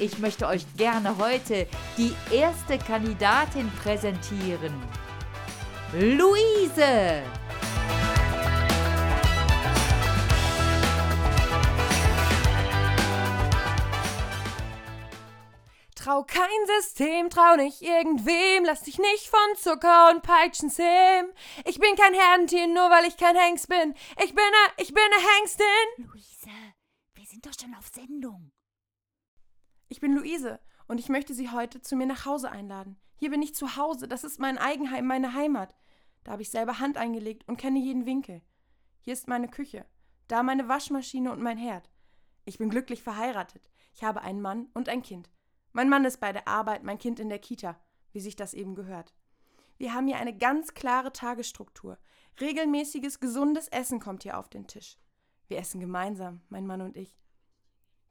Ich möchte euch gerne heute die erste Kandidatin präsentieren. Luise! Trau kein System, trau nicht irgendwem, lass dich nicht von Zucker und Peitschen zähmen. Ich bin kein Herdentier, nur weil ich kein Hengst bin. Ich bin ne, ich bin ne Hengstin. Luise, wir sind doch schon auf Sendung. Ich bin Luise und ich möchte Sie heute zu mir nach Hause einladen. Hier bin ich zu Hause, das ist mein Eigenheim, meine Heimat. Da habe ich selber Hand eingelegt und kenne jeden Winkel. Hier ist meine Küche, da meine Waschmaschine und mein Herd. Ich bin glücklich verheiratet. Ich habe einen Mann und ein Kind. Mein Mann ist bei der Arbeit, mein Kind in der Kita, wie sich das eben gehört. Wir haben hier eine ganz klare Tagesstruktur. Regelmäßiges, gesundes Essen kommt hier auf den Tisch. Wir essen gemeinsam, mein Mann und ich.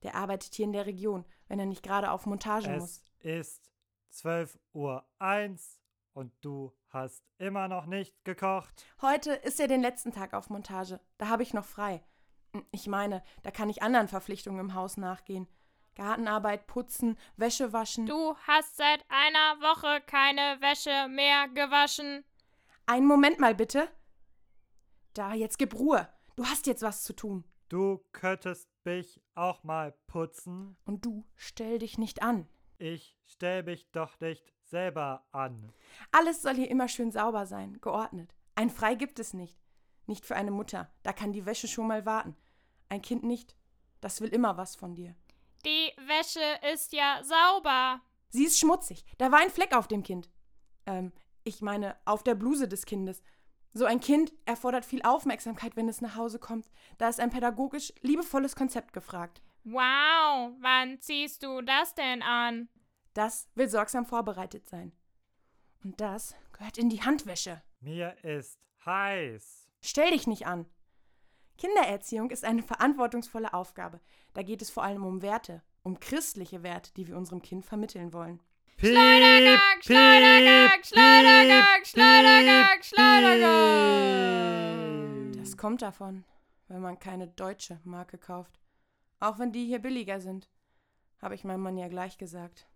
Der arbeitet hier in der Region, wenn er nicht gerade auf Montage es muss. ist 12 Uhr 1 und du hast immer noch nicht gekocht. Heute ist ja den letzten Tag auf Montage. Da habe ich noch frei. Ich meine, da kann ich anderen Verpflichtungen im Haus nachgehen. Gartenarbeit, putzen, Wäsche waschen. Du hast seit einer Woche keine Wäsche mehr gewaschen. Einen Moment mal bitte. Da, jetzt gib Ruhe. Du hast jetzt was zu tun. Du könntest mich auch mal putzen. Und du stell dich nicht an. Ich stell mich doch nicht selber an. Alles soll hier immer schön sauber sein, geordnet. Ein Frei gibt es nicht. Nicht für eine Mutter. Da kann die Wäsche schon mal warten. Ein Kind nicht. Das will immer was von dir. Die Wäsche ist ja sauber. Sie ist schmutzig. Da war ein Fleck auf dem Kind. Ähm, ich meine, auf der Bluse des Kindes. So ein Kind erfordert viel Aufmerksamkeit, wenn es nach Hause kommt. Da ist ein pädagogisch liebevolles Konzept gefragt. Wow, wann ziehst du das denn an? Das will sorgsam vorbereitet sein. Und das gehört in die Handwäsche. Mir ist heiß. Stell dich nicht an. Kindererziehung ist eine verantwortungsvolle Aufgabe. Da geht es vor allem um Werte, um christliche Werte, die wir unserem Kind vermitteln wollen. Schleudergang, Schleudergang, Schleudergang, Schleudergang, Schleudergang. Das kommt davon, wenn man keine deutsche Marke kauft. Auch wenn die hier billiger sind, habe ich meinem Mann ja gleich gesagt.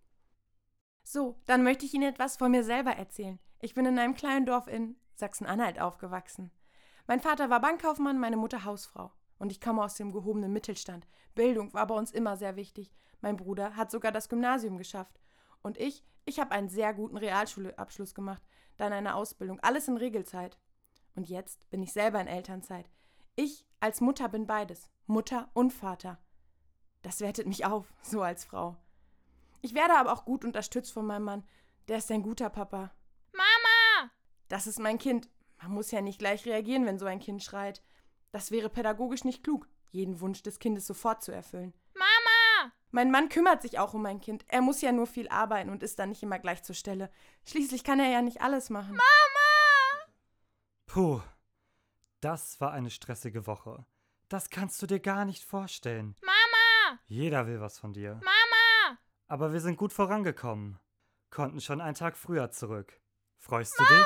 So, dann möchte ich Ihnen etwas von mir selber erzählen. Ich bin in einem kleinen Dorf in Sachsen-Anhalt aufgewachsen. Mein Vater war Bankkaufmann, meine Mutter Hausfrau. Und ich komme aus dem gehobenen Mittelstand. Bildung war bei uns immer sehr wichtig. Mein Bruder hat sogar das Gymnasium geschafft. Und ich, ich habe einen sehr guten Realschulabschluss gemacht, dann eine Ausbildung, alles in Regelzeit. Und jetzt bin ich selber in Elternzeit. Ich als Mutter bin beides, Mutter und Vater. Das wertet mich auf, so als Frau. Ich werde aber auch gut unterstützt von meinem Mann. Der ist ein guter Papa. Mama! Das ist mein Kind. Man muss ja nicht gleich reagieren, wenn so ein Kind schreit. Das wäre pädagogisch nicht klug, jeden Wunsch des Kindes sofort zu erfüllen. Mama! Mein Mann kümmert sich auch um mein Kind. Er muss ja nur viel arbeiten und ist dann nicht immer gleich zur Stelle. Schließlich kann er ja nicht alles machen. Puh, das war eine stressige Woche. Das kannst du dir gar nicht vorstellen. Mama! Jeder will was von dir. Mama! Aber wir sind gut vorangekommen. Konnten schon einen Tag früher zurück. Freust du dich?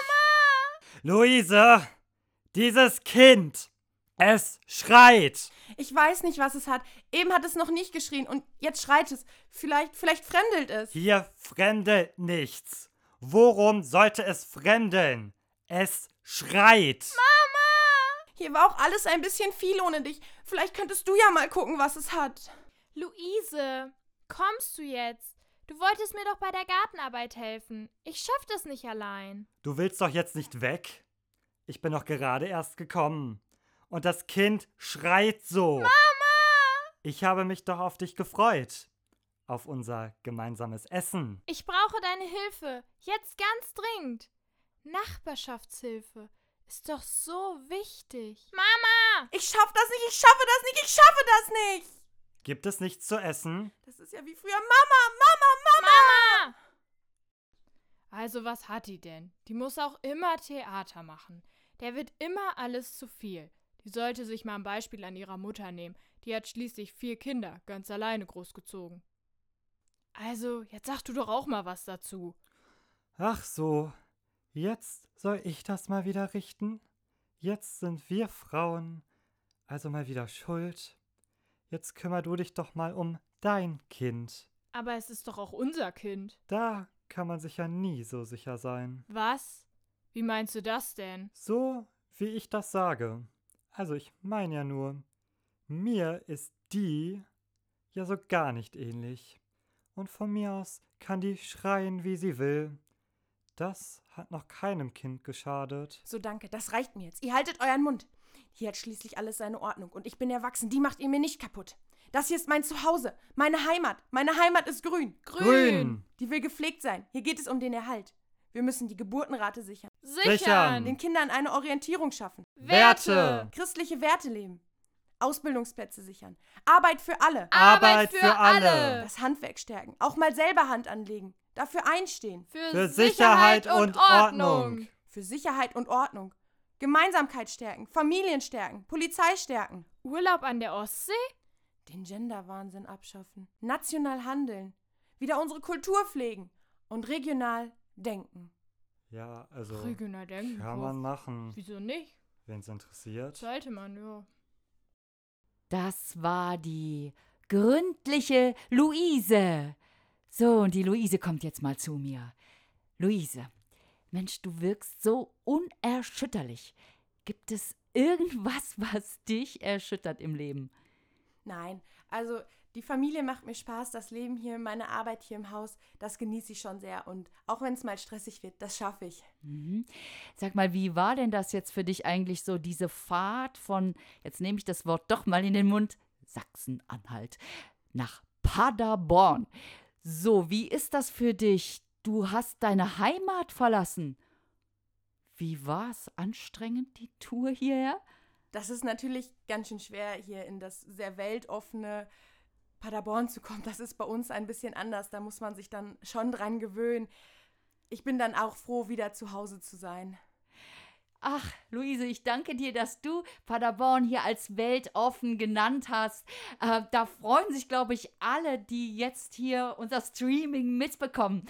Luise! Dieses Kind! Es schreit! Ich weiß nicht, was es hat. Eben hat es noch nicht geschrien und jetzt schreit es. Vielleicht, vielleicht fremdelt es. Hier fremdelt nichts. Worum sollte es fremdeln? Es schreit. Hier war auch alles ein bisschen viel ohne dich. Vielleicht könntest du ja mal gucken, was es hat. Luise, kommst du jetzt? Du wolltest mir doch bei der Gartenarbeit helfen. Ich schaff das nicht allein. Du willst doch jetzt nicht weg? Ich bin doch gerade erst gekommen. Und das Kind schreit so. Mama! Ich habe mich doch auf dich gefreut. Auf unser gemeinsames Essen. Ich brauche deine Hilfe. Jetzt ganz dringend. Nachbarschaftshilfe ist doch so wichtig. Mama! Ich schaff das nicht, ich schaffe das nicht, ich schaffe das nicht. Gibt es nichts zu essen? Das ist ja wie früher. Mama, Mama, Mama. Mama! Also was hat die denn? Die muss auch immer Theater machen. Der wird immer alles zu viel. Die sollte sich mal ein Beispiel an ihrer Mutter nehmen. Die hat schließlich vier Kinder ganz alleine großgezogen. Also, jetzt sag du doch auch mal was dazu. Ach so. Jetzt soll ich das mal wieder richten? Jetzt sind wir Frauen also mal wieder schuld. Jetzt kümmer du dich doch mal um dein Kind. Aber es ist doch auch unser Kind. Da kann man sich ja nie so sicher sein. Was? Wie meinst du das denn? So, wie ich das sage. Also ich meine ja nur, mir ist die ja so gar nicht ähnlich. Und von mir aus kann die schreien, wie sie will. Das hat noch keinem Kind geschadet. So, danke, das reicht mir jetzt. Ihr haltet euren Mund. Hier hat schließlich alles seine Ordnung und ich bin erwachsen, die macht ihr mir nicht kaputt. Das hier ist mein Zuhause, meine Heimat. Meine Heimat ist grün. Grün! Die will gepflegt sein. Hier geht es um den Erhalt. Wir müssen die Geburtenrate sichern, Sichern! den Kindern eine Orientierung schaffen, Werte! christliche Werte leben, Ausbildungsplätze sichern, Arbeit für alle, Arbeit für alle. das Handwerk stärken, auch mal selber Hand anlegen, dafür einstehen, Für, Für Sicherheit und Ordnung. für Sicherheit und Ordnung, Gemeinsamkeit stärken, Familien stärken, Polizei stärken. Urlaub an der Ostsee? Den Genderwahnsinn abschaffen, national handeln, wieder unsere Kultur pflegen. Und regional denken. Ja, also Regional denken. kann man machen, Wieso nicht? wenn es interessiert. Sollte man, ja. Das war die gründliche Luise. So, und die Luise kommt jetzt mal zu mir. Luise, Mensch, du wirkst so unerschütterlich. Gibt es irgendwas, was dich erschüttert im Leben? Nein, also die Familie macht mir Spaß, das Leben hier, meine Arbeit hier im Haus, das genieße ich schon sehr. Und auch wenn es mal stressig wird, das schaffe ich. Mhm. Sag mal, wie war denn das jetzt für dich eigentlich so, diese Fahrt von, jetzt nehme ich das Wort doch mal in den Mund, Sachsen-Anhalt nach Paderborn? So, wie ist das für dich? Du hast deine Heimat verlassen. Wie war's? Anstrengend, die Tour hierher? Das ist natürlich ganz schön schwer, hier in das sehr weltoffene Paderborn zu kommen. Das ist bei uns ein bisschen anders. Da muss man sich dann schon dran gewöhnen. Ich bin dann auch froh, wieder zu Hause zu sein. Ach, Luise, ich danke dir, dass du Paderborn hier als weltoffen genannt hast. Äh, da freuen sich, glaube ich, alle, die jetzt hier unser Streaming mitbekommen.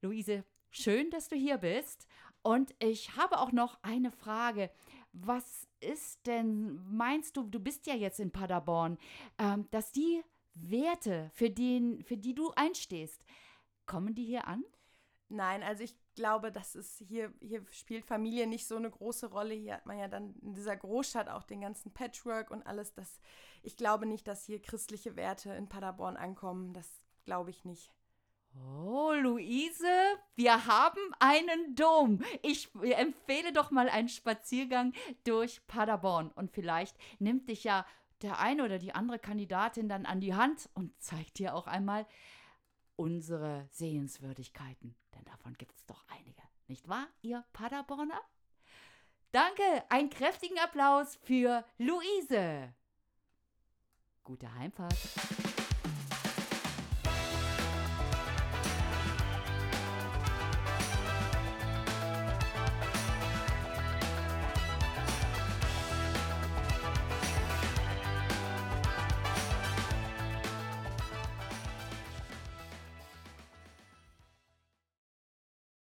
Luise, schön, dass du hier bist. Und ich habe auch noch eine Frage. Was ist denn, meinst du, du bist ja jetzt in Paderborn, ähm, dass die Werte, für, den, für die du einstehst, kommen die hier an? Nein, also ich glaube, das ist hier, hier spielt Familie nicht so eine große Rolle. Hier hat man ja dann in dieser Großstadt auch den ganzen Patchwork und alles. Das, ich glaube nicht, dass hier christliche Werte in Paderborn ankommen. Das glaube ich nicht. Oh, Luise, wir haben einen Dom. Ich empfehle doch mal einen Spaziergang durch Paderborn. Und vielleicht nimmt dich ja der eine oder die andere Kandidatin dann an die Hand und zeigt dir auch einmal unsere Sehenswürdigkeiten. Denn davon gibt es doch einige. Nicht wahr, ihr Paderborner? Danke, einen kräftigen Applaus für Luise. Gute Heimfahrt.